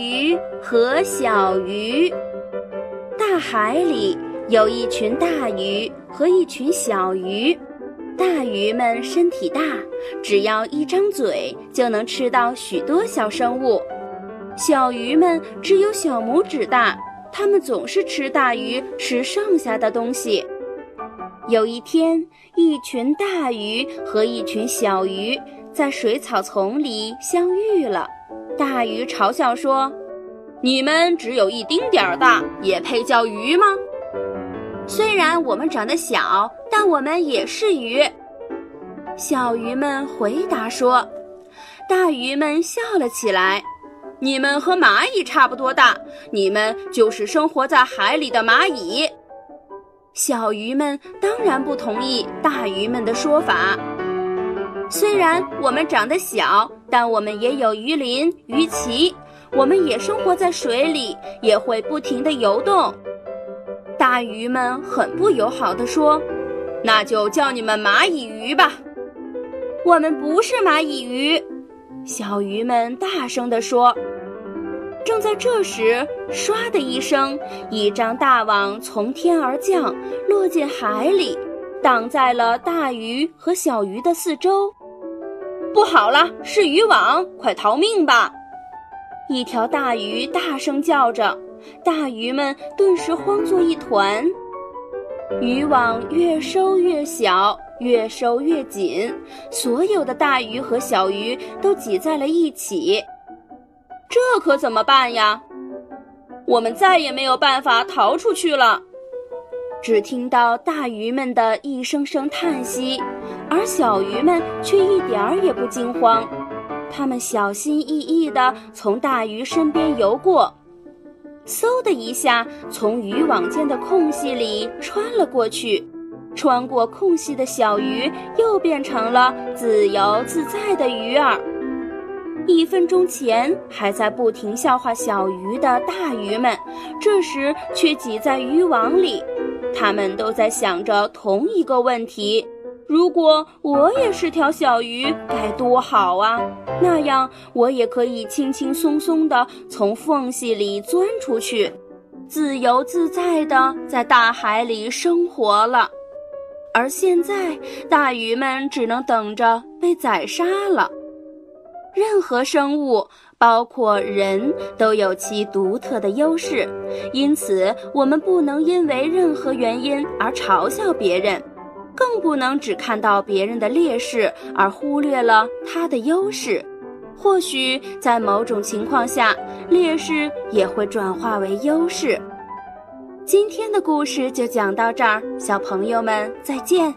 鱼和小鱼，大海里有一群大鱼和一群小鱼。大鱼们身体大，只要一张嘴就能吃到许多小生物。小鱼们只有小拇指大，它们总是吃大鱼吃剩下的东西。有一天，一群大鱼和一群小鱼在水草丛里相遇了。大鱼嘲笑说：“你们只有一丁点儿大，也配叫鱼吗？”虽然我们长得小，但我们也是鱼。小鱼们回答说：“大鱼们笑了起来。你们和蚂蚁差不多大，你们就是生活在海里的蚂蚁。”小鱼们当然不同意大鱼们的说法。虽然我们长得小，但我们也有鱼鳞、鱼鳍，我们也生活在水里，也会不停地游动。大鱼们很不友好地说：“那就叫你们蚂蚁鱼吧。”我们不是蚂蚁鱼，小鱼们大声地说。正在这时，唰的一声，一张大网从天而降，落进海里，挡在了大鱼和小鱼的四周。不好了，是渔网，快逃命吧！一条大鱼大声叫着。大鱼们顿时慌作一团，渔网越收越小，越收越紧，所有的大鱼和小鱼都挤在了一起。这可怎么办呀？我们再也没有办法逃出去了。只听到大鱼们的一声声叹息，而小鱼们却一点儿也不惊慌，它们小心翼翼地从大鱼身边游过。嗖的一下，从渔网间的空隙里穿了过去。穿过空隙的小鱼又变成了自由自在的鱼儿。一分钟前还在不停笑话小鱼的大鱼们，这时却挤在渔网里。他们都在想着同一个问题。如果我也是条小鱼，该多好啊！那样我也可以轻轻松松地从缝隙里钻出去，自由自在地在大海里生活了。而现在，大鱼们只能等着被宰杀了。任何生物，包括人都有其独特的优势，因此我们不能因为任何原因而嘲笑别人。更不能只看到别人的劣势而忽略了他的优势。或许在某种情况下，劣势也会转化为优势。今天的故事就讲到这儿，小朋友们再见。